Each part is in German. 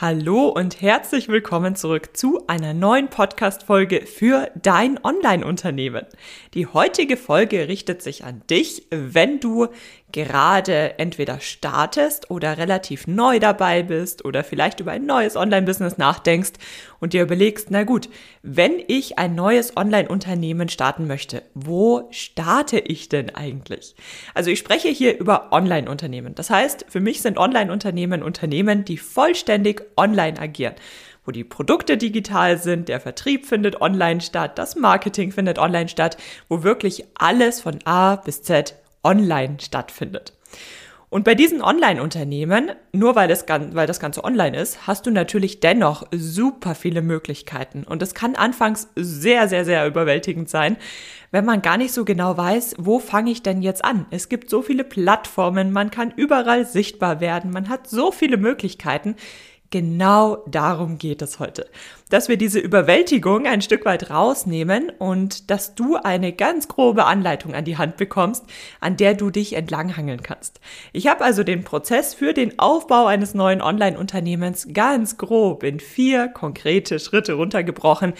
Hallo und herzlich willkommen zurück zu einer neuen Podcast-Folge für dein Online-Unternehmen. Die heutige Folge richtet sich an dich, wenn du gerade entweder startest oder relativ neu dabei bist oder vielleicht über ein neues Online-Business nachdenkst und dir überlegst, na gut, wenn ich ein neues Online-Unternehmen starten möchte, wo starte ich denn eigentlich? Also ich spreche hier über Online-Unternehmen. Das heißt, für mich sind Online-Unternehmen Unternehmen, die vollständig online agieren wo die Produkte digital sind, der Vertrieb findet online statt, das Marketing findet online statt, wo wirklich alles von A bis Z online stattfindet. Und bei diesen Online-Unternehmen, nur weil das, weil das Ganze online ist, hast du natürlich dennoch super viele Möglichkeiten. Und es kann anfangs sehr, sehr, sehr überwältigend sein, wenn man gar nicht so genau weiß, wo fange ich denn jetzt an? Es gibt so viele Plattformen, man kann überall sichtbar werden, man hat so viele Möglichkeiten. Genau darum geht es heute. Dass wir diese Überwältigung ein Stück weit rausnehmen und dass du eine ganz grobe Anleitung an die Hand bekommst, an der du dich entlanghangeln kannst. Ich habe also den Prozess für den Aufbau eines neuen Online-Unternehmens ganz grob in vier konkrete Schritte runtergebrochen,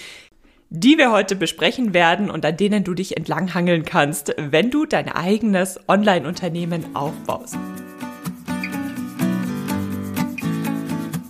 die wir heute besprechen werden und an denen du dich entlanghangeln kannst, wenn du dein eigenes Online-Unternehmen aufbaust.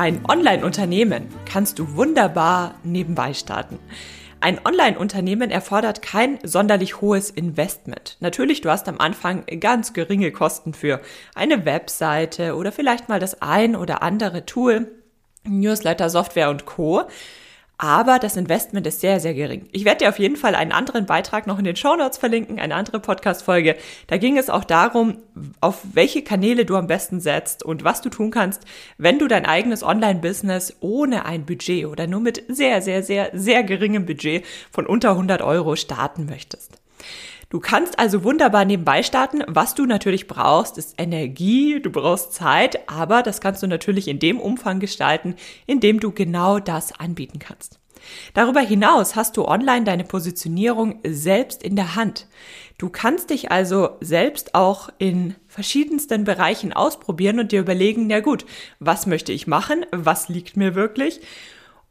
Ein Online-Unternehmen kannst du wunderbar nebenbei starten. Ein Online-Unternehmen erfordert kein sonderlich hohes Investment. Natürlich, du hast am Anfang ganz geringe Kosten für eine Webseite oder vielleicht mal das ein oder andere Tool, Newsletter, Software und Co aber das Investment ist sehr, sehr gering. Ich werde dir auf jeden Fall einen anderen Beitrag noch in den Show Notes verlinken, eine andere Podcast-Folge. Da ging es auch darum, auf welche Kanäle du am besten setzt und was du tun kannst, wenn du dein eigenes Online-Business ohne ein Budget oder nur mit sehr, sehr, sehr, sehr geringem Budget von unter 100 Euro starten möchtest. Du kannst also wunderbar nebenbei starten. Was du natürlich brauchst, ist Energie, du brauchst Zeit, aber das kannst du natürlich in dem Umfang gestalten, in dem du genau das anbieten kannst. Darüber hinaus hast du online deine Positionierung selbst in der Hand. Du kannst dich also selbst auch in verschiedensten Bereichen ausprobieren und dir überlegen, na gut, was möchte ich machen? Was liegt mir wirklich?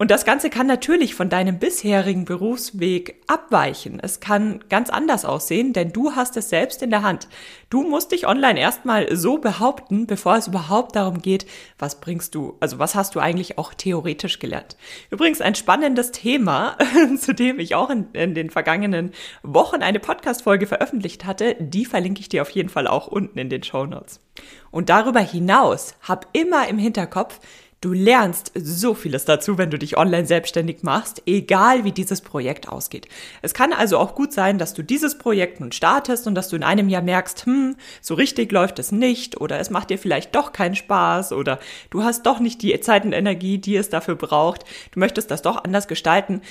Und das Ganze kann natürlich von deinem bisherigen Berufsweg abweichen. Es kann ganz anders aussehen, denn du hast es selbst in der Hand. Du musst dich online erstmal so behaupten, bevor es überhaupt darum geht, was bringst du, also was hast du eigentlich auch theoretisch gelernt. Übrigens ein spannendes Thema, zu dem ich auch in, in den vergangenen Wochen eine Podcast-Folge veröffentlicht hatte, die verlinke ich dir auf jeden Fall auch unten in den Show Notes. Und darüber hinaus hab immer im Hinterkopf, Du lernst so vieles dazu, wenn du dich online selbstständig machst, egal wie dieses Projekt ausgeht. Es kann also auch gut sein, dass du dieses Projekt nun startest und dass du in einem Jahr merkst, hm, so richtig läuft es nicht oder es macht dir vielleicht doch keinen Spaß oder du hast doch nicht die Zeit und Energie, die es dafür braucht. Du möchtest das doch anders gestalten.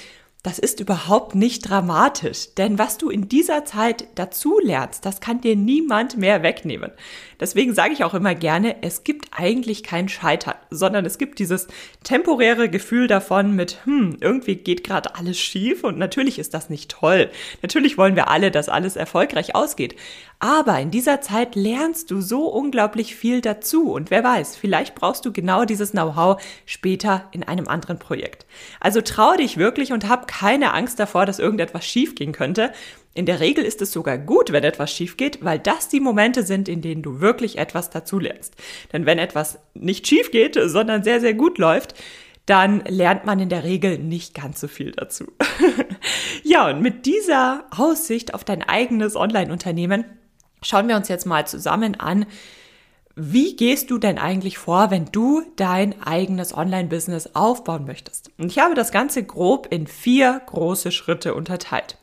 Das ist überhaupt nicht dramatisch, denn was du in dieser Zeit dazu lernst, das kann dir niemand mehr wegnehmen. Deswegen sage ich auch immer gerne, es gibt eigentlich kein Scheitern, sondern es gibt dieses temporäre Gefühl davon mit, hm, irgendwie geht gerade alles schief und natürlich ist das nicht toll. Natürlich wollen wir alle, dass alles erfolgreich ausgeht. Aber in dieser Zeit lernst du so unglaublich viel dazu und wer weiß, vielleicht brauchst du genau dieses Know-how später in einem anderen Projekt. Also trau dich wirklich und hab keine Angst davor, dass irgendetwas schief gehen könnte. In der Regel ist es sogar gut, wenn etwas schief geht, weil das die Momente sind, in denen du wirklich etwas dazulernst. Denn wenn etwas nicht schief geht, sondern sehr, sehr gut läuft, dann lernt man in der Regel nicht ganz so viel dazu. ja, und mit dieser Aussicht auf dein eigenes Online-Unternehmen schauen wir uns jetzt mal zusammen an, wie gehst du denn eigentlich vor, wenn du dein eigenes Online-Business aufbauen möchtest? Und ich habe das Ganze grob in vier große Schritte unterteilt.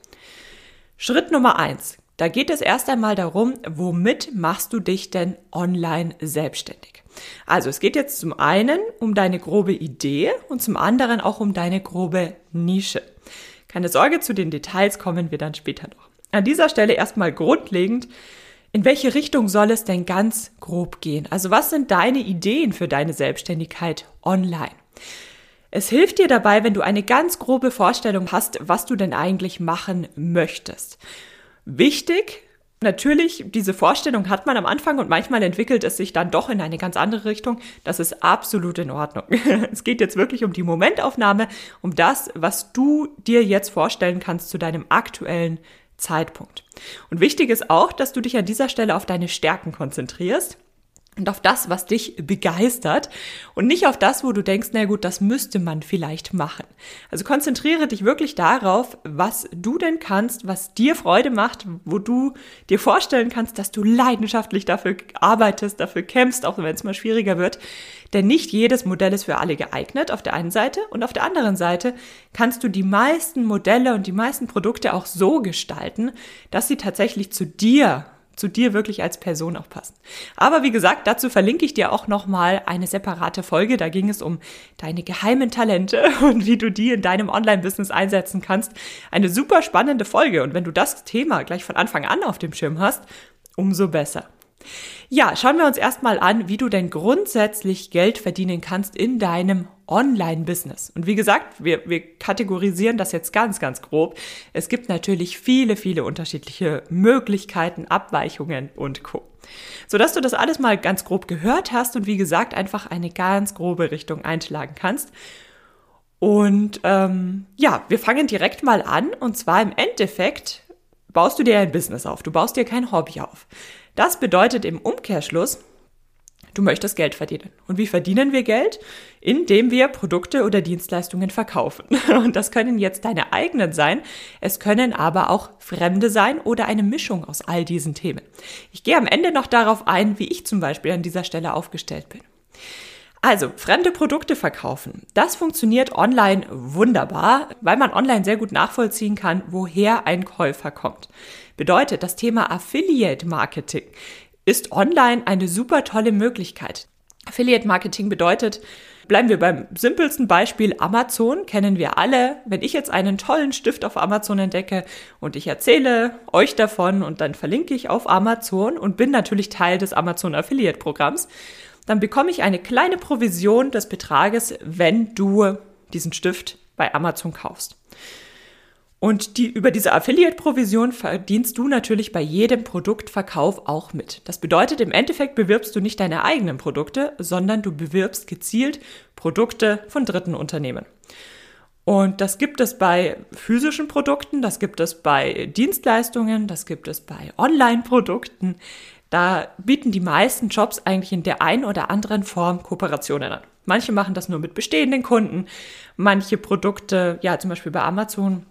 Schritt Nummer eins. Da geht es erst einmal darum, womit machst du dich denn online selbstständig? Also es geht jetzt zum einen um deine grobe Idee und zum anderen auch um deine grobe Nische. Keine Sorge, zu den Details kommen wir dann später noch. An dieser Stelle erstmal grundlegend, in welche Richtung soll es denn ganz grob gehen? Also was sind deine Ideen für deine Selbstständigkeit online? Es hilft dir dabei, wenn du eine ganz grobe Vorstellung hast, was du denn eigentlich machen möchtest. Wichtig, natürlich, diese Vorstellung hat man am Anfang und manchmal entwickelt es sich dann doch in eine ganz andere Richtung. Das ist absolut in Ordnung. Es geht jetzt wirklich um die Momentaufnahme, um das, was du dir jetzt vorstellen kannst zu deinem aktuellen Zeitpunkt. Und wichtig ist auch, dass du dich an dieser Stelle auf deine Stärken konzentrierst und auf das, was dich begeistert und nicht auf das, wo du denkst, na gut, das müsste man vielleicht machen. Also konzentriere dich wirklich darauf, was du denn kannst, was dir Freude macht, wo du dir vorstellen kannst, dass du leidenschaftlich dafür arbeitest, dafür kämpfst, auch wenn es mal schwieriger wird. Denn nicht jedes Modell ist für alle geeignet, auf der einen Seite. Und auf der anderen Seite kannst du die meisten Modelle und die meisten Produkte auch so gestalten, dass sie tatsächlich zu dir zu dir wirklich als Person auch passen. Aber wie gesagt, dazu verlinke ich dir auch nochmal eine separate Folge. Da ging es um deine geheimen Talente und wie du die in deinem Online-Business einsetzen kannst. Eine super spannende Folge. Und wenn du das Thema gleich von Anfang an auf dem Schirm hast, umso besser. Ja, schauen wir uns erstmal an, wie du denn grundsätzlich Geld verdienen kannst in deinem Online-Business. Und wie gesagt, wir, wir kategorisieren das jetzt ganz, ganz grob. Es gibt natürlich viele, viele unterschiedliche Möglichkeiten, Abweichungen und Co. Sodass du das alles mal ganz grob gehört hast und wie gesagt einfach eine ganz grobe Richtung einschlagen kannst. Und ähm, ja, wir fangen direkt mal an. Und zwar im Endeffekt baust du dir ein Business auf. Du baust dir kein Hobby auf. Das bedeutet im Umkehrschluss, du möchtest Geld verdienen. Und wie verdienen wir Geld? Indem wir Produkte oder Dienstleistungen verkaufen. Und das können jetzt deine eigenen sein, es können aber auch fremde sein oder eine Mischung aus all diesen Themen. Ich gehe am Ende noch darauf ein, wie ich zum Beispiel an dieser Stelle aufgestellt bin. Also, fremde Produkte verkaufen. Das funktioniert online wunderbar, weil man online sehr gut nachvollziehen kann, woher ein Käufer kommt. Bedeutet, das Thema Affiliate Marketing ist online eine super tolle Möglichkeit. Affiliate Marketing bedeutet, Bleiben wir beim simpelsten Beispiel Amazon, kennen wir alle. Wenn ich jetzt einen tollen Stift auf Amazon entdecke und ich erzähle euch davon und dann verlinke ich auf Amazon und bin natürlich Teil des Amazon Affiliate Programms, dann bekomme ich eine kleine Provision des Betrages, wenn du diesen Stift bei Amazon kaufst. Und die, über diese Affiliate-Provision verdienst du natürlich bei jedem Produktverkauf auch mit. Das bedeutet, im Endeffekt bewirbst du nicht deine eigenen Produkte, sondern du bewirbst gezielt Produkte von dritten Unternehmen. Und das gibt es bei physischen Produkten, das gibt es bei Dienstleistungen, das gibt es bei Online-Produkten. Da bieten die meisten Jobs eigentlich in der einen oder anderen Form Kooperationen an. Manche machen das nur mit bestehenden Kunden, manche Produkte, ja zum Beispiel bei Amazon,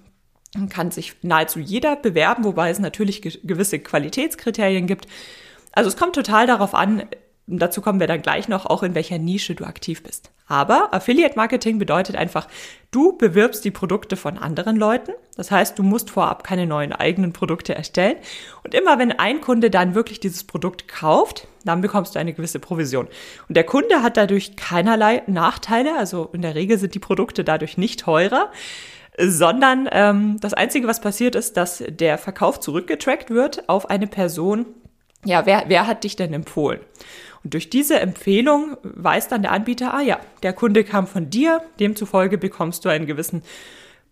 kann sich nahezu jeder bewerben, wobei es natürlich gewisse Qualitätskriterien gibt. Also es kommt total darauf an, dazu kommen wir dann gleich noch, auch in welcher Nische du aktiv bist. Aber Affiliate Marketing bedeutet einfach, du bewirbst die Produkte von anderen Leuten. Das heißt, du musst vorab keine neuen eigenen Produkte erstellen. Und immer wenn ein Kunde dann wirklich dieses Produkt kauft, dann bekommst du eine gewisse Provision. Und der Kunde hat dadurch keinerlei Nachteile. Also in der Regel sind die Produkte dadurch nicht teurer sondern ähm, das Einzige, was passiert ist, dass der Verkauf zurückgetrackt wird auf eine Person. Ja, wer, wer hat dich denn empfohlen? Und durch diese Empfehlung weiß dann der Anbieter, ah ja, der Kunde kam von dir, demzufolge bekommst du einen gewissen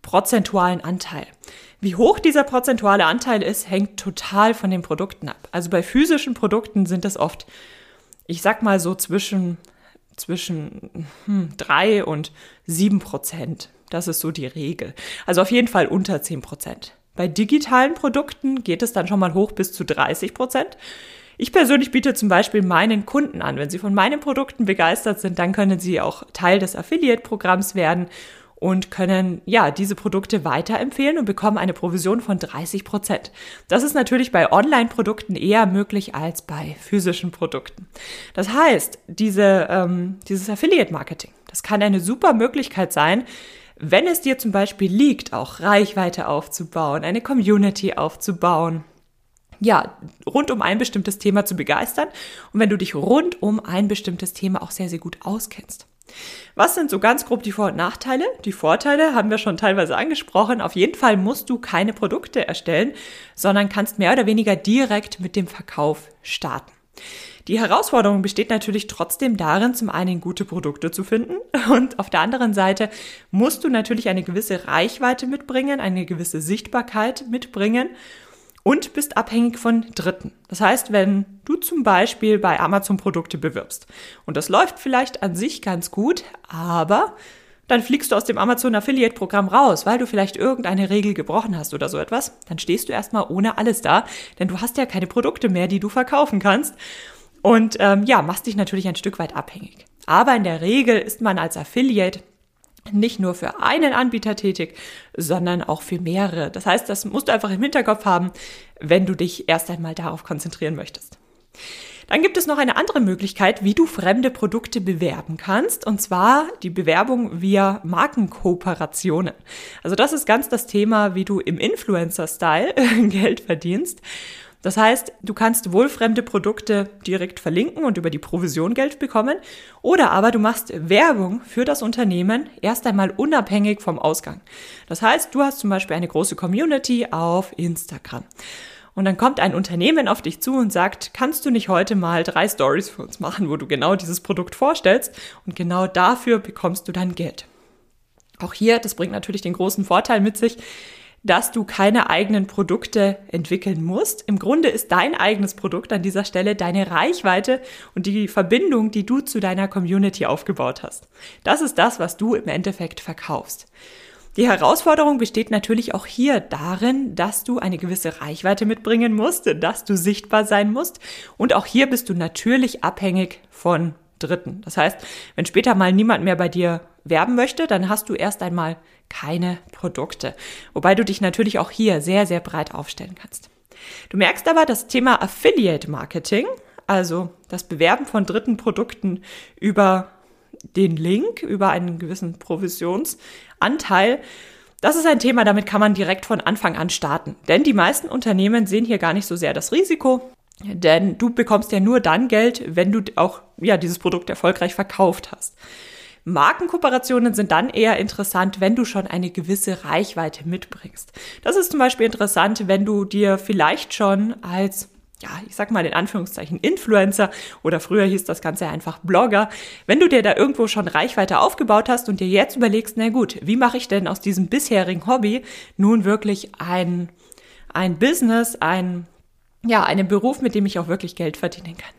prozentualen Anteil. Wie hoch dieser prozentuale Anteil ist, hängt total von den Produkten ab. Also bei physischen Produkten sind es oft, ich sag mal so zwischen, zwischen hm, drei und sieben Prozent. Das ist so die Regel. Also auf jeden Fall unter 10 Prozent. Bei digitalen Produkten geht es dann schon mal hoch bis zu 30 Prozent. Ich persönlich biete zum Beispiel meinen Kunden an, wenn sie von meinen Produkten begeistert sind, dann können sie auch Teil des Affiliate-Programms werden und können ja diese Produkte weiterempfehlen und bekommen eine Provision von 30 Prozent. Das ist natürlich bei Online-Produkten eher möglich als bei physischen Produkten. Das heißt, diese, ähm, dieses Affiliate-Marketing, das kann eine super Möglichkeit sein, wenn es dir zum Beispiel liegt, auch Reichweite aufzubauen, eine Community aufzubauen, ja, rund um ein bestimmtes Thema zu begeistern und wenn du dich rund um ein bestimmtes Thema auch sehr, sehr gut auskennst. Was sind so ganz grob die Vor- und Nachteile? Die Vorteile haben wir schon teilweise angesprochen. Auf jeden Fall musst du keine Produkte erstellen, sondern kannst mehr oder weniger direkt mit dem Verkauf starten. Die Herausforderung besteht natürlich trotzdem darin, zum einen gute Produkte zu finden und auf der anderen Seite musst du natürlich eine gewisse Reichweite mitbringen, eine gewisse Sichtbarkeit mitbringen und bist abhängig von Dritten. Das heißt, wenn du zum Beispiel bei Amazon Produkte bewirbst und das läuft vielleicht an sich ganz gut, aber dann fliegst du aus dem Amazon Affiliate Programm raus, weil du vielleicht irgendeine Regel gebrochen hast oder so etwas, dann stehst du erstmal ohne alles da, denn du hast ja keine Produkte mehr, die du verkaufen kannst und ähm, ja, machst dich natürlich ein Stück weit abhängig. Aber in der Regel ist man als Affiliate nicht nur für einen Anbieter tätig, sondern auch für mehrere. Das heißt, das musst du einfach im Hinterkopf haben, wenn du dich erst einmal darauf konzentrieren möchtest. Dann gibt es noch eine andere Möglichkeit, wie du fremde Produkte bewerben kannst, und zwar die Bewerbung via Markenkooperationen. Also das ist ganz das Thema, wie du im Influencer-Style Geld verdienst. Das heißt, du kannst wohl fremde Produkte direkt verlinken und über die Provision Geld bekommen, oder aber du machst Werbung für das Unternehmen erst einmal unabhängig vom Ausgang. Das heißt, du hast zum Beispiel eine große Community auf Instagram. Und dann kommt ein Unternehmen auf dich zu und sagt, kannst du nicht heute mal drei Stories für uns machen, wo du genau dieses Produkt vorstellst und genau dafür bekommst du dann Geld. Auch hier, das bringt natürlich den großen Vorteil mit sich, dass du keine eigenen Produkte entwickeln musst. Im Grunde ist dein eigenes Produkt an dieser Stelle deine Reichweite und die Verbindung, die du zu deiner Community aufgebaut hast. Das ist das, was du im Endeffekt verkaufst. Die Herausforderung besteht natürlich auch hier darin, dass du eine gewisse Reichweite mitbringen musst, dass du sichtbar sein musst und auch hier bist du natürlich abhängig von Dritten. Das heißt, wenn später mal niemand mehr bei dir werben möchte, dann hast du erst einmal keine Produkte. Wobei du dich natürlich auch hier sehr, sehr breit aufstellen kannst. Du merkst aber, das Thema Affiliate Marketing, also das Bewerben von dritten Produkten über den Link, über einen gewissen Provisionsanteil, das ist ein Thema, damit kann man direkt von Anfang an starten. Denn die meisten Unternehmen sehen hier gar nicht so sehr das Risiko, denn du bekommst ja nur dann Geld, wenn du auch ja dieses Produkt erfolgreich verkauft hast. Markenkooperationen sind dann eher interessant, wenn du schon eine gewisse Reichweite mitbringst. Das ist zum Beispiel interessant, wenn du dir vielleicht schon als ja, ich sag mal in Anführungszeichen Influencer oder früher hieß das Ganze einfach Blogger. Wenn du dir da irgendwo schon Reichweite aufgebaut hast und dir jetzt überlegst, na gut, wie mache ich denn aus diesem bisherigen Hobby nun wirklich ein, ein Business, ein, ja, einen Beruf, mit dem ich auch wirklich Geld verdienen kann?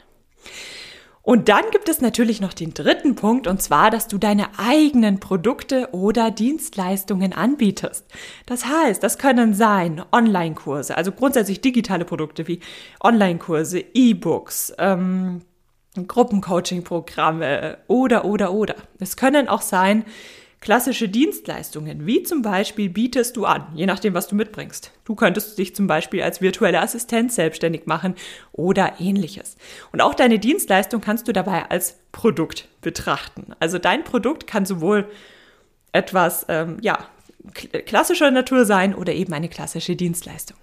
Und dann gibt es natürlich noch den dritten Punkt, und zwar, dass du deine eigenen Produkte oder Dienstleistungen anbietest. Das heißt, das können sein Online-Kurse, also grundsätzlich digitale Produkte wie Online-Kurse, E-Books, ähm, Gruppencoaching-Programme oder, oder, oder. Es können auch sein, Klassische Dienstleistungen, wie zum Beispiel bietest du an, je nachdem, was du mitbringst. Du könntest dich zum Beispiel als virtuelle Assistent selbstständig machen oder ähnliches. Und auch deine Dienstleistung kannst du dabei als Produkt betrachten. Also dein Produkt kann sowohl etwas, ähm, ja, klassischer Natur sein oder eben eine klassische Dienstleistung.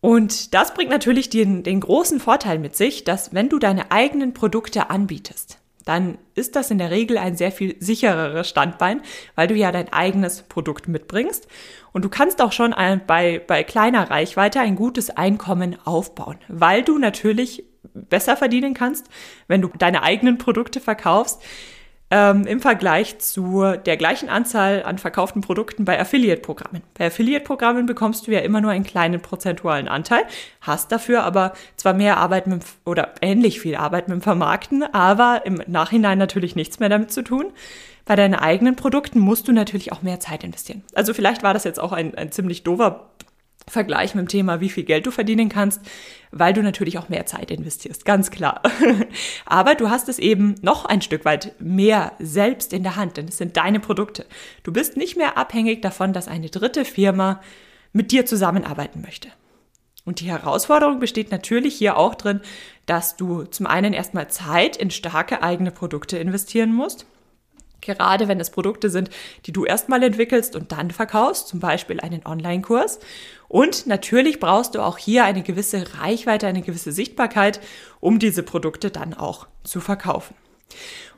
Und das bringt natürlich den, den großen Vorteil mit sich, dass wenn du deine eigenen Produkte anbietest, dann ist das in der Regel ein sehr viel sichereres Standbein, weil du ja dein eigenes Produkt mitbringst. Und du kannst auch schon ein, bei, bei kleiner Reichweite ein gutes Einkommen aufbauen, weil du natürlich besser verdienen kannst, wenn du deine eigenen Produkte verkaufst, ähm, im Vergleich zu der gleichen Anzahl an verkauften Produkten bei Affiliate-Programmen. Bei Affiliate-Programmen bekommst du ja immer nur einen kleinen prozentualen Anteil, hast dafür aber zwar mehr Arbeit mit, oder ähnlich viel Arbeit mit dem Vermarkten, aber im Nachhinein natürlich nichts mehr damit zu tun. Bei deinen eigenen Produkten musst du natürlich auch mehr Zeit investieren. Also vielleicht war das jetzt auch ein, ein ziemlich doofer Vergleich mit dem Thema, wie viel Geld du verdienen kannst, weil du natürlich auch mehr Zeit investierst, ganz klar. Aber du hast es eben noch ein Stück weit mehr selbst in der Hand, denn es sind deine Produkte. Du bist nicht mehr abhängig davon, dass eine dritte Firma mit dir zusammenarbeiten möchte. Und die Herausforderung besteht natürlich hier auch drin, dass du zum einen erstmal Zeit in starke eigene Produkte investieren musst Gerade wenn es Produkte sind, die du erstmal entwickelst und dann verkaufst, zum Beispiel einen Online-Kurs. Und natürlich brauchst du auch hier eine gewisse Reichweite, eine gewisse Sichtbarkeit, um diese Produkte dann auch zu verkaufen.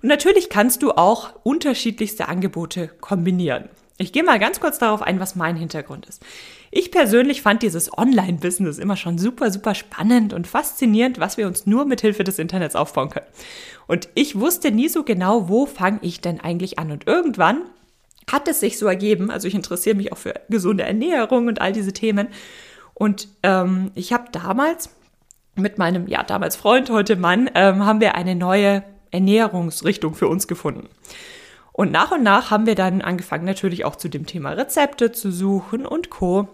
Und natürlich kannst du auch unterschiedlichste Angebote kombinieren. Ich gehe mal ganz kurz darauf ein, was mein Hintergrund ist. Ich persönlich fand dieses Online-Business immer schon super, super spannend und faszinierend, was wir uns nur mit Hilfe des Internets aufbauen können. Und ich wusste nie so genau, wo fange ich denn eigentlich an. Und irgendwann hat es sich so ergeben, also ich interessiere mich auch für gesunde Ernährung und all diese Themen. Und ähm, ich habe damals mit meinem, ja, damals Freund, heute Mann, ähm, haben wir eine neue Ernährungsrichtung für uns gefunden. Und nach und nach haben wir dann angefangen, natürlich auch zu dem Thema Rezepte zu suchen und Co.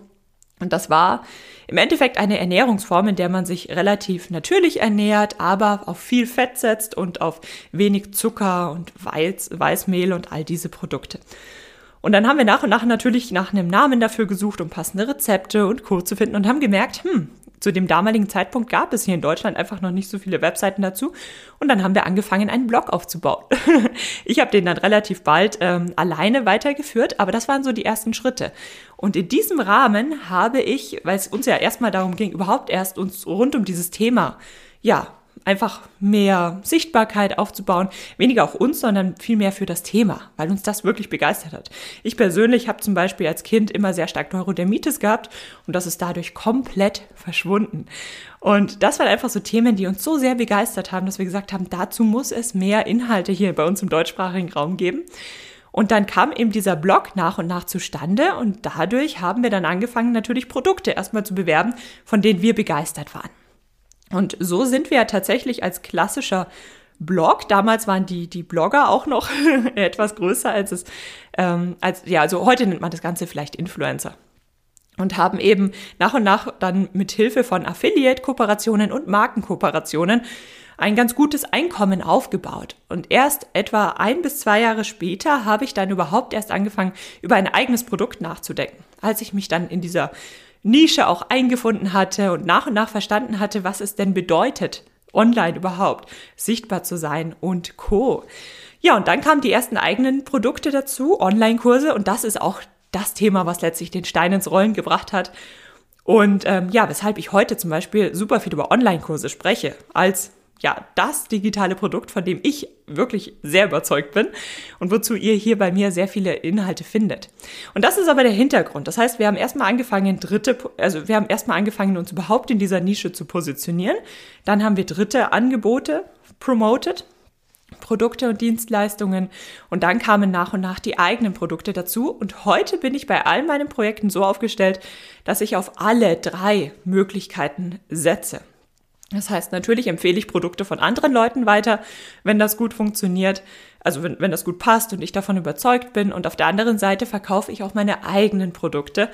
Und das war im Endeffekt eine Ernährungsform, in der man sich relativ natürlich ernährt, aber auf viel Fett setzt und auf wenig Zucker und Weiß, Weißmehl und all diese Produkte. Und dann haben wir nach und nach natürlich nach einem Namen dafür gesucht, um passende Rezepte und Co. zu finden und haben gemerkt, hm, zu dem damaligen Zeitpunkt gab es hier in Deutschland einfach noch nicht so viele Webseiten dazu. Und dann haben wir angefangen, einen Blog aufzubauen. ich habe den dann relativ bald ähm, alleine weitergeführt, aber das waren so die ersten Schritte. Und in diesem Rahmen habe ich, weil es uns ja erstmal darum ging, überhaupt erst uns rund um dieses Thema, ja, einfach mehr Sichtbarkeit aufzubauen. Weniger auch uns, sondern vielmehr für das Thema, weil uns das wirklich begeistert hat. Ich persönlich habe zum Beispiel als Kind immer sehr stark Neurodermitis gehabt und das ist dadurch komplett verschwunden. Und das waren einfach so Themen, die uns so sehr begeistert haben, dass wir gesagt haben, dazu muss es mehr Inhalte hier bei uns im deutschsprachigen Raum geben. Und dann kam eben dieser Blog nach und nach zustande und dadurch haben wir dann angefangen, natürlich Produkte erstmal zu bewerben, von denen wir begeistert waren. Und so sind wir tatsächlich als klassischer Blog. Damals waren die, die Blogger auch noch etwas größer als es, ähm, als, ja, also heute nennt man das Ganze vielleicht Influencer. Und haben eben nach und nach dann mit Hilfe von Affiliate-Kooperationen und Markenkooperationen ein ganz gutes Einkommen aufgebaut. Und erst etwa ein bis zwei Jahre später habe ich dann überhaupt erst angefangen, über ein eigenes Produkt nachzudenken. Als ich mich dann in dieser Nische auch eingefunden hatte und nach und nach verstanden hatte, was es denn bedeutet, online überhaupt sichtbar zu sein und co. Ja, und dann kamen die ersten eigenen Produkte dazu, Online-Kurse, und das ist auch das Thema, was letztlich den Stein ins Rollen gebracht hat. Und ähm, ja, weshalb ich heute zum Beispiel super viel über Online-Kurse spreche, als ja, das digitale Produkt, von dem ich wirklich sehr überzeugt bin und wozu ihr hier bei mir sehr viele Inhalte findet. Und das ist aber der Hintergrund. Das heißt, wir haben erstmal angefangen, dritte, also wir haben erstmal angefangen, uns überhaupt in dieser Nische zu positionieren. Dann haben wir dritte Angebote promoted. Produkte und Dienstleistungen und dann kamen nach und nach die eigenen Produkte dazu und heute bin ich bei all meinen Projekten so aufgestellt, dass ich auf alle drei Möglichkeiten setze. Das heißt, natürlich empfehle ich Produkte von anderen Leuten weiter, wenn das gut funktioniert, also wenn, wenn das gut passt und ich davon überzeugt bin. Und auf der anderen Seite verkaufe ich auch meine eigenen Produkte.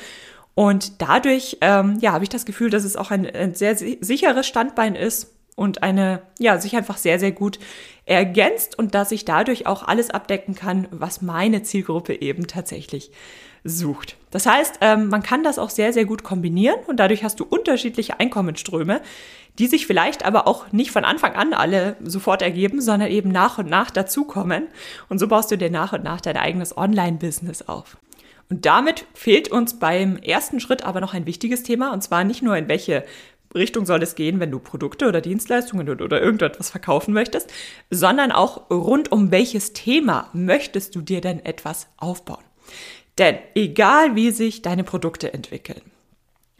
Und dadurch, ähm, ja, habe ich das Gefühl, dass es auch ein, ein sehr sicheres Standbein ist und eine, ja, sich einfach sehr, sehr gut ergänzt und dass ich dadurch auch alles abdecken kann, was meine Zielgruppe eben tatsächlich sucht. Das heißt, ähm, man kann das auch sehr, sehr gut kombinieren und dadurch hast du unterschiedliche Einkommensströme, die sich vielleicht aber auch nicht von Anfang an alle sofort ergeben, sondern eben nach und nach dazukommen. Und so baust du dir nach und nach dein eigenes Online-Business auf. Und damit fehlt uns beim ersten Schritt aber noch ein wichtiges Thema, und zwar nicht nur in welche Richtung soll es gehen, wenn du Produkte oder Dienstleistungen oder irgendetwas verkaufen möchtest, sondern auch rund um welches Thema möchtest du dir denn etwas aufbauen. Denn egal wie sich deine Produkte entwickeln,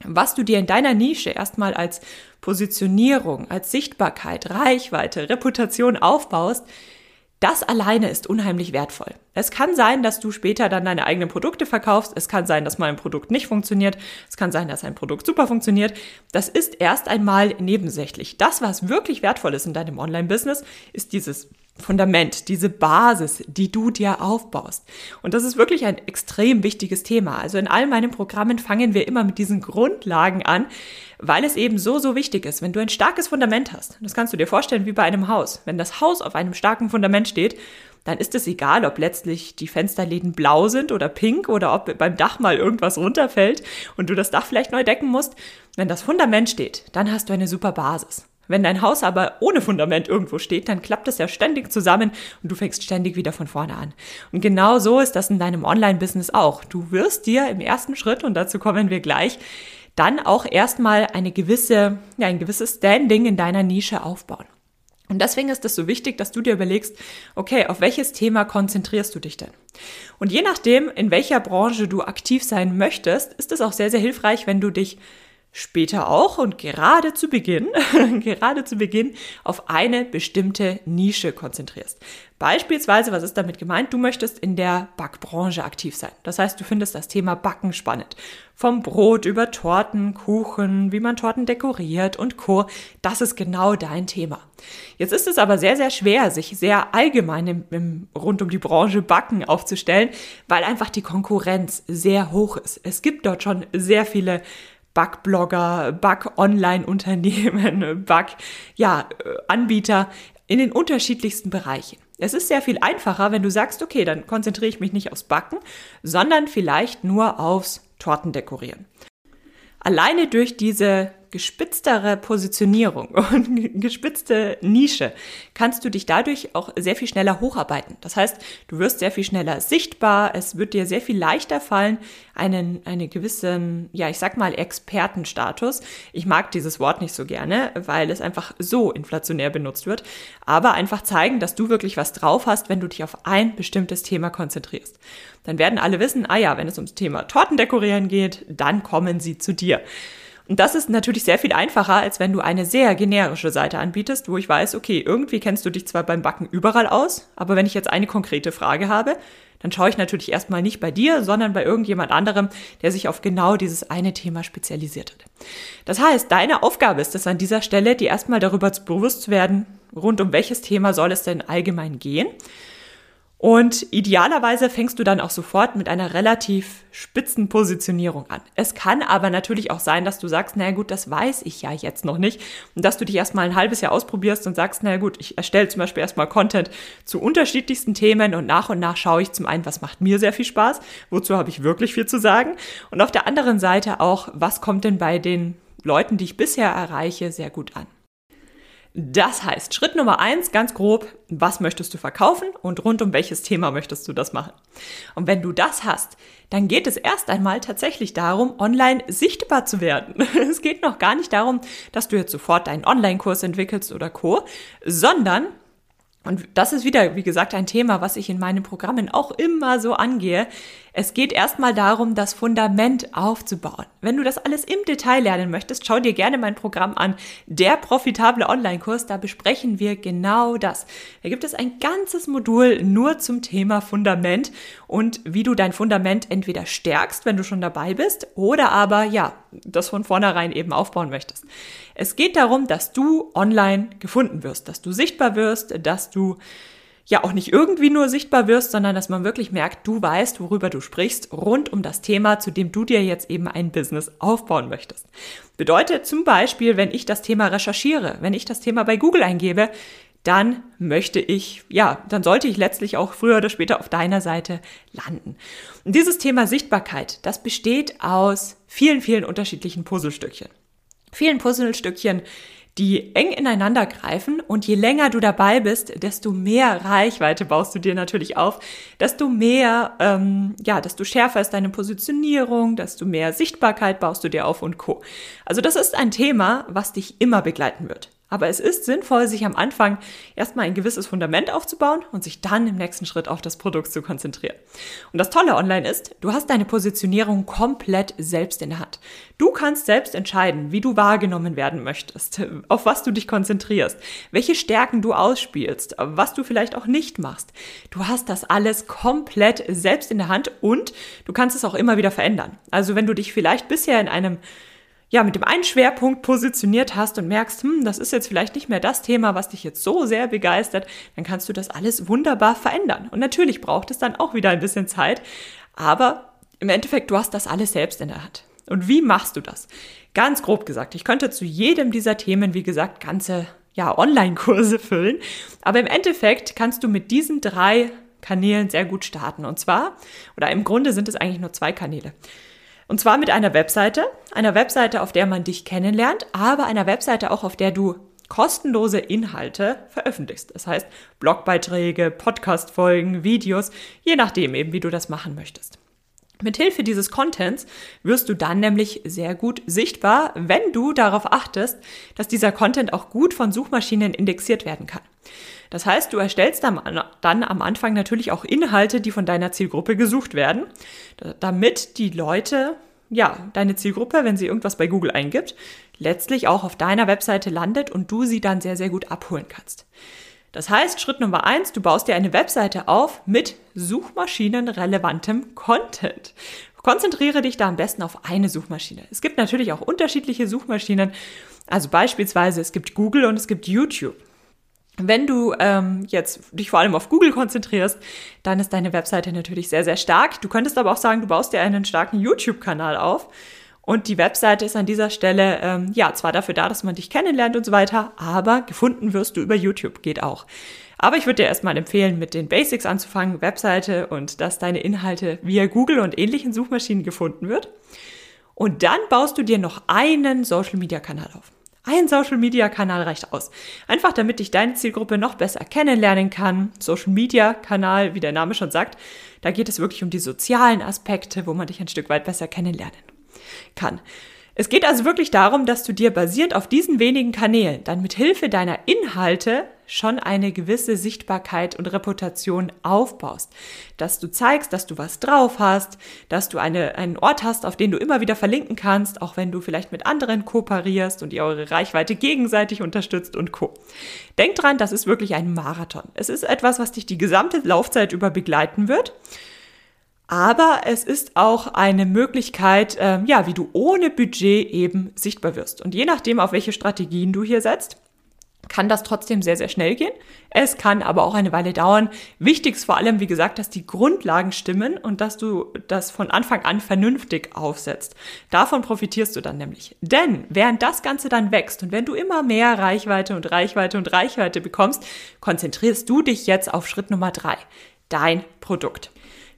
was du dir in deiner Nische erstmal als Positionierung, als Sichtbarkeit, Reichweite, Reputation aufbaust, das alleine ist unheimlich wertvoll. Es kann sein, dass du später dann deine eigenen Produkte verkaufst. Es kann sein, dass mal ein Produkt nicht funktioniert. Es kann sein, dass ein Produkt super funktioniert. Das ist erst einmal nebensächlich. Das, was wirklich wertvoll ist in deinem Online-Business, ist dieses Fundament, diese Basis, die du dir aufbaust. Und das ist wirklich ein extrem wichtiges Thema. Also in all meinen Programmen fangen wir immer mit diesen Grundlagen an, weil es eben so, so wichtig ist. Wenn du ein starkes Fundament hast, das kannst du dir vorstellen wie bei einem Haus. Wenn das Haus auf einem starken Fundament steht, dann ist es egal, ob letztlich die Fensterläden blau sind oder pink oder ob beim Dach mal irgendwas runterfällt und du das Dach vielleicht neu decken musst. Wenn das Fundament steht, dann hast du eine super Basis. Wenn dein Haus aber ohne Fundament irgendwo steht, dann klappt es ja ständig zusammen und du fängst ständig wieder von vorne an. Und genau so ist das in deinem Online-Business auch. Du wirst dir im ersten Schritt, und dazu kommen wir gleich, dann auch erstmal eine gewisse, ja, ein gewisses Standing in deiner Nische aufbauen. Und deswegen ist es so wichtig, dass du dir überlegst, okay, auf welches Thema konzentrierst du dich denn? Und je nachdem, in welcher Branche du aktiv sein möchtest, ist es auch sehr, sehr hilfreich, wenn du dich später auch und gerade zu Beginn, gerade zu Beginn auf eine bestimmte Nische konzentrierst. Beispielsweise, was ist damit gemeint? Du möchtest in der Backbranche aktiv sein. Das heißt, du findest das Thema Backen spannend. Vom Brot über Torten, Kuchen, wie man Torten dekoriert und Co. Das ist genau dein Thema. Jetzt ist es aber sehr, sehr schwer, sich sehr allgemein im, im, rund um die Branche Backen aufzustellen, weil einfach die Konkurrenz sehr hoch ist. Es gibt dort schon sehr viele Backblogger, Back-Online-Unternehmen, Back, ja, Anbieter in den unterschiedlichsten Bereichen. Es ist sehr viel einfacher, wenn du sagst, okay, dann konzentriere ich mich nicht aufs Backen, sondern vielleicht nur aufs Tortendekorieren. Alleine durch diese gespitztere Positionierung und gespitzte Nische kannst du dich dadurch auch sehr viel schneller hocharbeiten. Das heißt, du wirst sehr viel schneller sichtbar, es wird dir sehr viel leichter fallen, einen, einen gewissen, ja, ich sag mal, Expertenstatus. Ich mag dieses Wort nicht so gerne, weil es einfach so inflationär benutzt wird, aber einfach zeigen, dass du wirklich was drauf hast, wenn du dich auf ein bestimmtes Thema konzentrierst. Dann werden alle wissen, ah ja, wenn es ums Thema Tortendekorieren geht, dann kommen sie zu dir. Und das ist natürlich sehr viel einfacher, als wenn du eine sehr generische Seite anbietest, wo ich weiß, okay, irgendwie kennst du dich zwar beim Backen überall aus, aber wenn ich jetzt eine konkrete Frage habe, dann schaue ich natürlich erstmal nicht bei dir, sondern bei irgendjemand anderem, der sich auf genau dieses eine Thema spezialisiert hat. Das heißt, deine Aufgabe ist es an dieser Stelle, dir erstmal darüber bewusst zu werden, rund um welches Thema soll es denn allgemein gehen und idealerweise fängst du dann auch sofort mit einer relativ spitzen Positionierung an. Es kann aber natürlich auch sein, dass du sagst, naja gut, das weiß ich ja jetzt noch nicht. Und dass du dich erstmal ein halbes Jahr ausprobierst und sagst, naja gut, ich erstelle zum Beispiel erstmal Content zu unterschiedlichsten Themen und nach und nach schaue ich zum einen, was macht mir sehr viel Spaß, wozu habe ich wirklich viel zu sagen. Und auf der anderen Seite auch, was kommt denn bei den Leuten, die ich bisher erreiche, sehr gut an. Das heißt, Schritt Nummer eins, ganz grob, was möchtest du verkaufen und rund um welches Thema möchtest du das machen? Und wenn du das hast, dann geht es erst einmal tatsächlich darum, online sichtbar zu werden. Es geht noch gar nicht darum, dass du jetzt sofort deinen Online-Kurs entwickelst oder Co., sondern und das ist wieder, wie gesagt, ein Thema, was ich in meinen Programmen auch immer so angehe. Es geht erstmal darum, das Fundament aufzubauen. Wenn du das alles im Detail lernen möchtest, schau dir gerne mein Programm an. Der profitable Online-Kurs, da besprechen wir genau das. Da gibt es ein ganzes Modul nur zum Thema Fundament und wie du dein Fundament entweder stärkst, wenn du schon dabei bist, oder aber, ja, das von vornherein eben aufbauen möchtest. Es geht darum, dass du online gefunden wirst, dass du sichtbar wirst, dass du ja auch nicht irgendwie nur sichtbar wirst, sondern dass man wirklich merkt, du weißt, worüber du sprichst, rund um das Thema, zu dem du dir jetzt eben ein Business aufbauen möchtest. Bedeutet zum Beispiel, wenn ich das Thema recherchiere, wenn ich das Thema bei Google eingebe, dann möchte ich, ja, dann sollte ich letztlich auch früher oder später auf deiner Seite landen. Und dieses Thema Sichtbarkeit, das besteht aus vielen, vielen unterschiedlichen Puzzlestückchen. Vielen Puzzlestückchen, die eng ineinander greifen und je länger du dabei bist, desto mehr Reichweite baust du dir natürlich auf, desto mehr, ähm, ja, desto schärfer ist deine Positionierung, desto mehr Sichtbarkeit baust du dir auf und co. Also das ist ein Thema, was dich immer begleiten wird. Aber es ist sinnvoll, sich am Anfang erstmal ein gewisses Fundament aufzubauen und sich dann im nächsten Schritt auf das Produkt zu konzentrieren. Und das Tolle online ist, du hast deine Positionierung komplett selbst in der Hand. Du kannst selbst entscheiden, wie du wahrgenommen werden möchtest, auf was du dich konzentrierst, welche Stärken du ausspielst, was du vielleicht auch nicht machst. Du hast das alles komplett selbst in der Hand und du kannst es auch immer wieder verändern. Also wenn du dich vielleicht bisher in einem ja, mit dem einen Schwerpunkt positioniert hast und merkst, hm, das ist jetzt vielleicht nicht mehr das Thema, was dich jetzt so sehr begeistert, dann kannst du das alles wunderbar verändern. Und natürlich braucht es dann auch wieder ein bisschen Zeit, aber im Endeffekt, du hast das alles selbst in der Hand. Und wie machst du das? Ganz grob gesagt, ich könnte zu jedem dieser Themen, wie gesagt, ganze ja, Online-Kurse füllen, aber im Endeffekt kannst du mit diesen drei Kanälen sehr gut starten. Und zwar, oder im Grunde sind es eigentlich nur zwei Kanäle. Und zwar mit einer Webseite, einer Webseite, auf der man dich kennenlernt, aber einer Webseite auch, auf der du kostenlose Inhalte veröffentlichst. Das heißt Blogbeiträge, Podcastfolgen, Videos, je nachdem eben, wie du das machen möchtest. Mithilfe dieses Contents wirst du dann nämlich sehr gut sichtbar, wenn du darauf achtest, dass dieser Content auch gut von Suchmaschinen indexiert werden kann. Das heißt, du erstellst dann, am Anfang natürlich auch Inhalte, die von deiner Zielgruppe gesucht werden, damit die Leute, ja, deine Zielgruppe, wenn sie irgendwas bei Google eingibt, letztlich auch auf deiner Webseite landet und du sie dann sehr, sehr gut abholen kannst. Das heißt, Schritt Nummer eins, du baust dir eine Webseite auf mit suchmaschinenrelevantem Content. Konzentriere dich da am besten auf eine Suchmaschine. Es gibt natürlich auch unterschiedliche Suchmaschinen. Also beispielsweise es gibt Google und es gibt YouTube. Wenn du ähm, jetzt dich vor allem auf Google konzentrierst, dann ist deine Webseite natürlich sehr, sehr stark. Du könntest aber auch sagen, du baust dir einen starken YouTube-Kanal auf und die Webseite ist an dieser Stelle ähm, ja zwar dafür da, dass man dich kennenlernt und so weiter, aber gefunden wirst du über YouTube, geht auch. Aber ich würde dir erstmal empfehlen, mit den Basics anzufangen, Webseite und dass deine Inhalte via Google und ähnlichen Suchmaschinen gefunden wird. Und dann baust du dir noch einen Social Media Kanal auf. Ein Social Media Kanal reicht aus. Einfach damit dich deine Zielgruppe noch besser kennenlernen kann. Social Media Kanal, wie der Name schon sagt, da geht es wirklich um die sozialen Aspekte, wo man dich ein Stück weit besser kennenlernen kann. Es geht also wirklich darum, dass du dir basierend auf diesen wenigen Kanälen dann mit Hilfe deiner Inhalte schon eine gewisse Sichtbarkeit und Reputation aufbaust. Dass du zeigst, dass du was drauf hast, dass du eine, einen Ort hast, auf den du immer wieder verlinken kannst, auch wenn du vielleicht mit anderen kooperierst und ihr eure Reichweite gegenseitig unterstützt und co. Denk dran, das ist wirklich ein Marathon. Es ist etwas, was dich die gesamte Laufzeit über begleiten wird. Aber es ist auch eine Möglichkeit, äh, ja, wie du ohne Budget eben sichtbar wirst. Und je nachdem, auf welche Strategien du hier setzt, kann das trotzdem sehr, sehr schnell gehen. Es kann aber auch eine Weile dauern. Wichtig ist vor allem, wie gesagt, dass die Grundlagen stimmen und dass du das von Anfang an vernünftig aufsetzt. Davon profitierst du dann nämlich. Denn während das Ganze dann wächst und wenn du immer mehr Reichweite und Reichweite und Reichweite bekommst, konzentrierst du dich jetzt auf Schritt Nummer drei. Dein Produkt.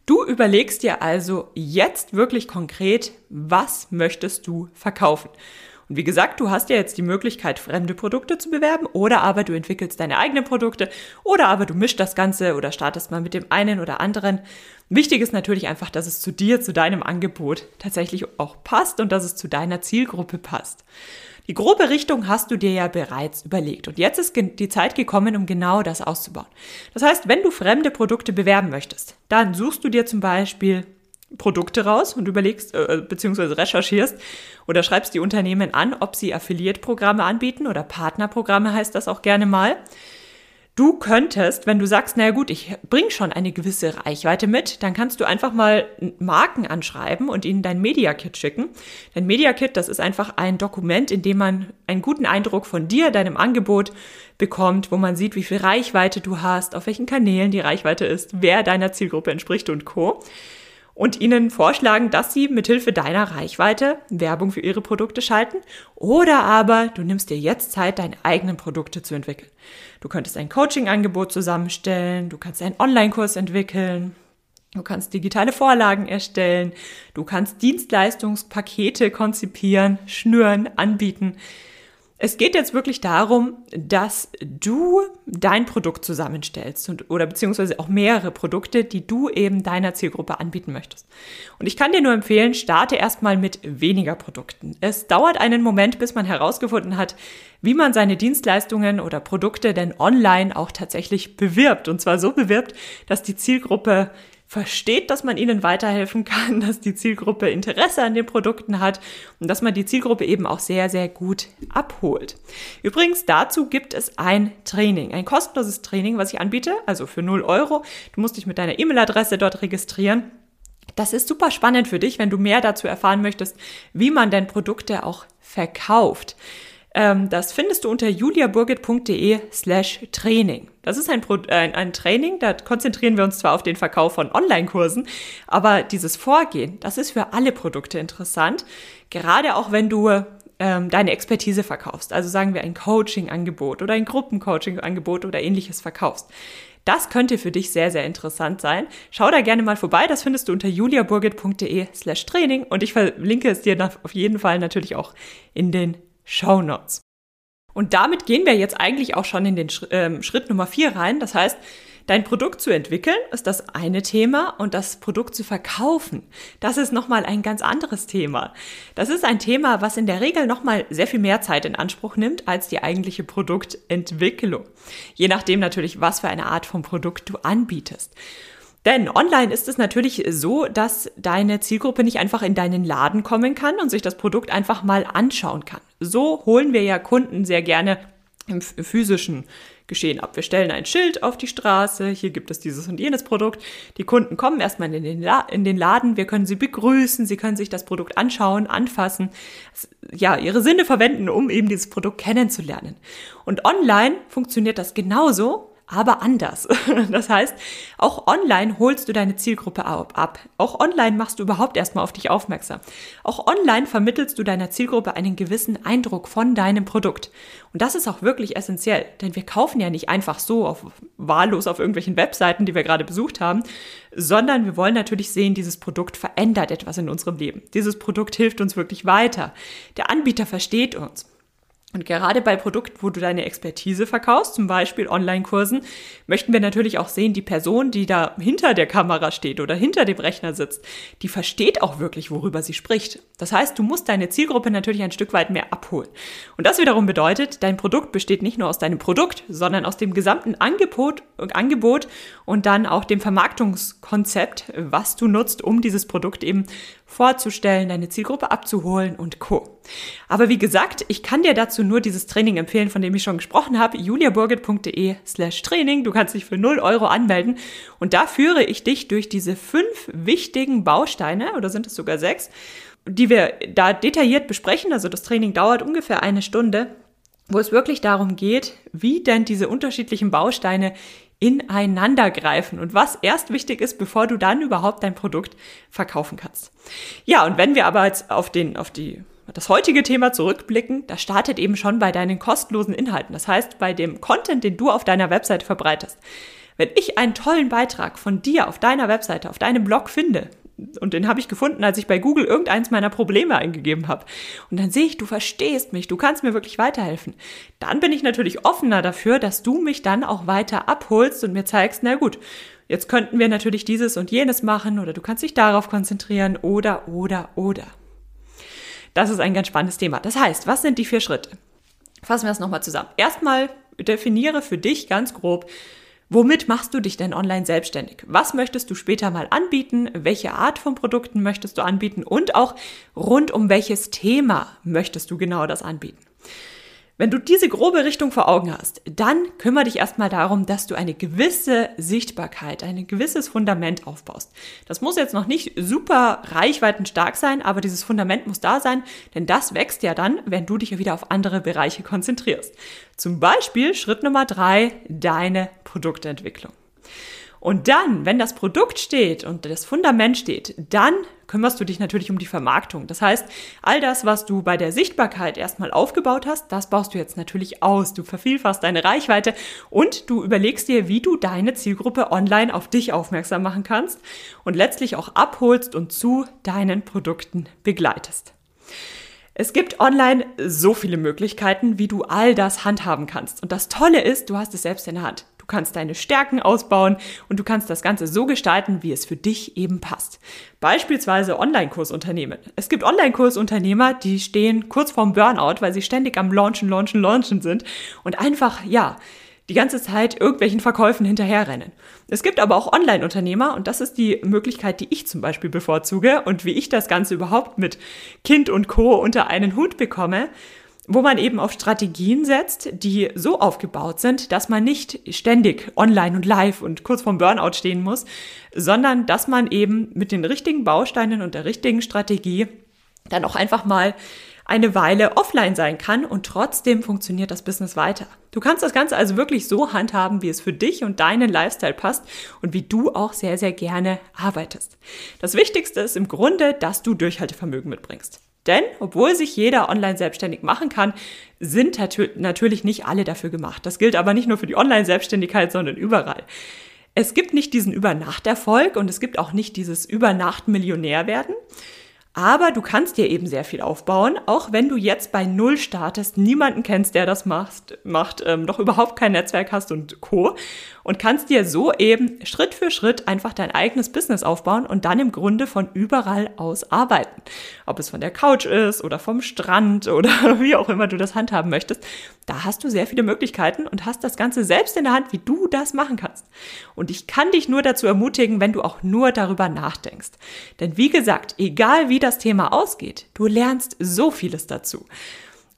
Du überlegst dir also jetzt wirklich konkret, was möchtest du verkaufen? Und wie gesagt, du hast ja jetzt die Möglichkeit, fremde Produkte zu bewerben oder aber du entwickelst deine eigenen Produkte oder aber du mischst das Ganze oder startest mal mit dem einen oder anderen. Wichtig ist natürlich einfach, dass es zu dir, zu deinem Angebot tatsächlich auch passt und dass es zu deiner Zielgruppe passt. Die grobe Richtung hast du dir ja bereits überlegt. Und jetzt ist die Zeit gekommen, um genau das auszubauen. Das heißt, wenn du fremde Produkte bewerben möchtest, dann suchst du dir zum Beispiel Produkte raus und überlegst äh, beziehungsweise recherchierst oder schreibst die Unternehmen an, ob sie Affiliate-Programme anbieten oder Partnerprogramme heißt das auch gerne mal. Du könntest, wenn du sagst, naja gut, ich bring schon eine gewisse Reichweite mit, dann kannst du einfach mal Marken anschreiben und ihnen dein Media Kit schicken. Dein Media Kit, das ist einfach ein Dokument, in dem man einen guten Eindruck von dir, deinem Angebot bekommt, wo man sieht, wie viel Reichweite du hast, auf welchen Kanälen die Reichweite ist, wer deiner Zielgruppe entspricht und Co und ihnen vorschlagen, dass sie mithilfe deiner Reichweite Werbung für ihre Produkte schalten oder aber du nimmst dir jetzt Zeit, deine eigenen Produkte zu entwickeln. Du könntest ein Coaching-Angebot zusammenstellen, du kannst einen Online-Kurs entwickeln, Du kannst digitale Vorlagen erstellen, du kannst Dienstleistungspakete konzipieren, schnüren, anbieten. Es geht jetzt wirklich darum, dass du dein Produkt zusammenstellst und, oder beziehungsweise auch mehrere Produkte, die du eben deiner Zielgruppe anbieten möchtest. Und ich kann dir nur empfehlen, starte erstmal mit weniger Produkten. Es dauert einen Moment, bis man herausgefunden hat, wie man seine Dienstleistungen oder Produkte denn online auch tatsächlich bewirbt. Und zwar so bewirbt, dass die Zielgruppe versteht, dass man ihnen weiterhelfen kann, dass die Zielgruppe Interesse an den Produkten hat und dass man die Zielgruppe eben auch sehr, sehr gut abholt. Übrigens, dazu gibt es ein Training, ein kostenloses Training, was ich anbiete, also für 0 Euro. Du musst dich mit deiner E-Mail-Adresse dort registrieren. Das ist super spannend für dich, wenn du mehr dazu erfahren möchtest, wie man denn Produkte auch verkauft. Ähm, das findest du unter juliaburgit.de slash Training. Das ist ein, ein, ein Training, da konzentrieren wir uns zwar auf den Verkauf von Online-Kursen, aber dieses Vorgehen, das ist für alle Produkte interessant, gerade auch wenn du ähm, deine Expertise verkaufst. Also sagen wir ein Coaching-Angebot oder ein Gruppencoaching-Angebot oder ähnliches verkaufst. Das könnte für dich sehr, sehr interessant sein. Schau da gerne mal vorbei. Das findest du unter juliaburgit.de slash Training und ich verlinke es dir auf jeden Fall natürlich auch in den Show Notes. Und damit gehen wir jetzt eigentlich auch schon in den Sch äh, Schritt Nummer vier rein. Das heißt, Dein Produkt zu entwickeln ist das eine Thema und das Produkt zu verkaufen, das ist nochmal ein ganz anderes Thema. Das ist ein Thema, was in der Regel nochmal sehr viel mehr Zeit in Anspruch nimmt als die eigentliche Produktentwicklung. Je nachdem natürlich, was für eine Art von Produkt du anbietest. Denn online ist es natürlich so, dass deine Zielgruppe nicht einfach in deinen Laden kommen kann und sich das Produkt einfach mal anschauen kann. So holen wir ja Kunden sehr gerne im physischen Geschehen ab. Wir stellen ein Schild auf die Straße, hier gibt es dieses und jenes Produkt. Die Kunden kommen erstmal in den, in den Laden, wir können sie begrüßen, sie können sich das Produkt anschauen, anfassen, ja, ihre Sinne verwenden, um eben dieses Produkt kennenzulernen. Und online funktioniert das genauso, aber anders. Das heißt, auch online holst du deine Zielgruppe ab. Auch online machst du überhaupt erstmal auf dich aufmerksam. Auch online vermittelst du deiner Zielgruppe einen gewissen Eindruck von deinem Produkt. Und das ist auch wirklich essentiell, denn wir kaufen ja nicht einfach so auf, wahllos auf irgendwelchen Webseiten, die wir gerade besucht haben, sondern wir wollen natürlich sehen, dieses Produkt verändert etwas in unserem Leben. Dieses Produkt hilft uns wirklich weiter. Der Anbieter versteht uns. Und gerade bei Produkten, wo du deine Expertise verkaufst, zum Beispiel Online-Kursen, möchten wir natürlich auch sehen, die Person, die da hinter der Kamera steht oder hinter dem Rechner sitzt, die versteht auch wirklich, worüber sie spricht. Das heißt, du musst deine Zielgruppe natürlich ein Stück weit mehr abholen. Und das wiederum bedeutet, dein Produkt besteht nicht nur aus deinem Produkt, sondern aus dem gesamten Angebot, Angebot und dann auch dem Vermarktungskonzept, was du nutzt, um dieses Produkt eben vorzustellen, deine Zielgruppe abzuholen und Co. Aber wie gesagt, ich kann dir dazu nur dieses Training empfehlen, von dem ich schon gesprochen habe, juliaburgit.de slash Training. Du kannst dich für 0 Euro anmelden und da führe ich dich durch diese fünf wichtigen Bausteine, oder sind es sogar sechs, die wir da detailliert besprechen. Also das Training dauert ungefähr eine Stunde, wo es wirklich darum geht, wie denn diese unterschiedlichen Bausteine ineinander greifen und was erst wichtig ist, bevor du dann überhaupt dein Produkt verkaufen kannst. Ja, und wenn wir aber jetzt auf den, auf die, das heutige Thema zurückblicken, da startet eben schon bei deinen kostenlosen Inhalten. Das heißt, bei dem Content, den du auf deiner Website verbreitest. Wenn ich einen tollen Beitrag von dir auf deiner Webseite, auf deinem Blog finde, und den habe ich gefunden, als ich bei Google irgendeins meiner Probleme eingegeben habe. Und dann sehe ich, du verstehst mich, du kannst mir wirklich weiterhelfen. Dann bin ich natürlich offener dafür, dass du mich dann auch weiter abholst und mir zeigst, na gut, jetzt könnten wir natürlich dieses und jenes machen oder du kannst dich darauf konzentrieren oder, oder, oder. Das ist ein ganz spannendes Thema. Das heißt, was sind die vier Schritte? Fassen wir es nochmal zusammen. Erstmal definiere für dich ganz grob, Womit machst du dich denn online selbstständig? Was möchtest du später mal anbieten? Welche Art von Produkten möchtest du anbieten? Und auch rund um welches Thema möchtest du genau das anbieten? Wenn du diese grobe Richtung vor Augen hast, dann kümmere dich erstmal darum, dass du eine gewisse Sichtbarkeit, ein gewisses Fundament aufbaust. Das muss jetzt noch nicht super reichweitenstark sein, aber dieses Fundament muss da sein, denn das wächst ja dann, wenn du dich wieder auf andere Bereiche konzentrierst. Zum Beispiel Schritt Nummer drei, deine Produktentwicklung. Und dann, wenn das Produkt steht und das Fundament steht, dann kümmerst du dich natürlich um die Vermarktung. Das heißt, all das, was du bei der Sichtbarkeit erstmal aufgebaut hast, das baust du jetzt natürlich aus. Du vervielfachst deine Reichweite und du überlegst dir, wie du deine Zielgruppe online auf dich aufmerksam machen kannst und letztlich auch abholst und zu deinen Produkten begleitest. Es gibt online so viele Möglichkeiten, wie du all das handhaben kannst. Und das Tolle ist, du hast es selbst in der Hand. Du kannst deine Stärken ausbauen und du kannst das Ganze so gestalten, wie es für dich eben passt. Beispielsweise Online-Kursunternehmen. Es gibt Online-Kursunternehmer, die stehen kurz vorm Burnout, weil sie ständig am Launchen, Launchen, Launchen sind und einfach, ja, die ganze Zeit irgendwelchen Verkäufen hinterherrennen. Es gibt aber auch Online-Unternehmer und das ist die Möglichkeit, die ich zum Beispiel bevorzuge und wie ich das Ganze überhaupt mit Kind und Co. unter einen Hut bekomme wo man eben auf Strategien setzt, die so aufgebaut sind, dass man nicht ständig online und live und kurz vorm Burnout stehen muss, sondern dass man eben mit den richtigen Bausteinen und der richtigen Strategie dann auch einfach mal eine Weile offline sein kann und trotzdem funktioniert das Business weiter. Du kannst das Ganze also wirklich so handhaben, wie es für dich und deinen Lifestyle passt und wie du auch sehr, sehr gerne arbeitest. Das Wichtigste ist im Grunde, dass du Durchhaltevermögen mitbringst. Denn obwohl sich jeder online selbstständig machen kann, sind natürlich nicht alle dafür gemacht. Das gilt aber nicht nur für die Online-Selbstständigkeit, sondern überall. Es gibt nicht diesen Übernachterfolg und es gibt auch nicht dieses Übernacht-Millionär werden. Aber du kannst dir eben sehr viel aufbauen, auch wenn du jetzt bei Null startest, niemanden kennst, der das macht, macht ähm, noch überhaupt kein Netzwerk hast und Co. Und kannst dir so eben Schritt für Schritt einfach dein eigenes Business aufbauen und dann im Grunde von überall aus arbeiten. Ob es von der Couch ist oder vom Strand oder wie auch immer du das handhaben möchtest. Da hast du sehr viele Möglichkeiten und hast das Ganze selbst in der Hand, wie du das machen kannst. Und ich kann dich nur dazu ermutigen, wenn du auch nur darüber nachdenkst. Denn wie gesagt, egal wie das Thema ausgeht, du lernst so vieles dazu.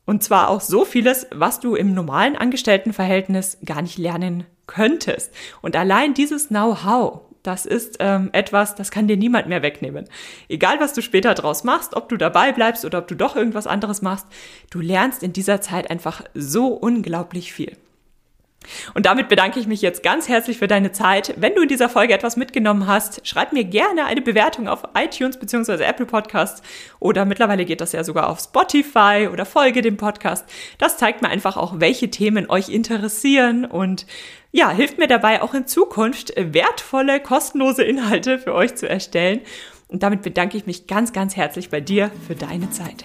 Und zwar auch so vieles, was du im normalen Angestelltenverhältnis gar nicht lernen könntest. Und allein dieses Know-how, das ist ähm, etwas, das kann dir niemand mehr wegnehmen. Egal, was du später draus machst, ob du dabei bleibst oder ob du doch irgendwas anderes machst, du lernst in dieser Zeit einfach so unglaublich viel. Und damit bedanke ich mich jetzt ganz herzlich für deine Zeit. Wenn du in dieser Folge etwas mitgenommen hast, schreib mir gerne eine Bewertung auf iTunes bzw. Apple Podcasts oder mittlerweile geht das ja sogar auf Spotify oder folge dem Podcast. Das zeigt mir einfach auch, welche Themen euch interessieren und ja, hilft mir dabei auch in Zukunft wertvolle, kostenlose Inhalte für euch zu erstellen. Und damit bedanke ich mich ganz, ganz herzlich bei dir für deine Zeit.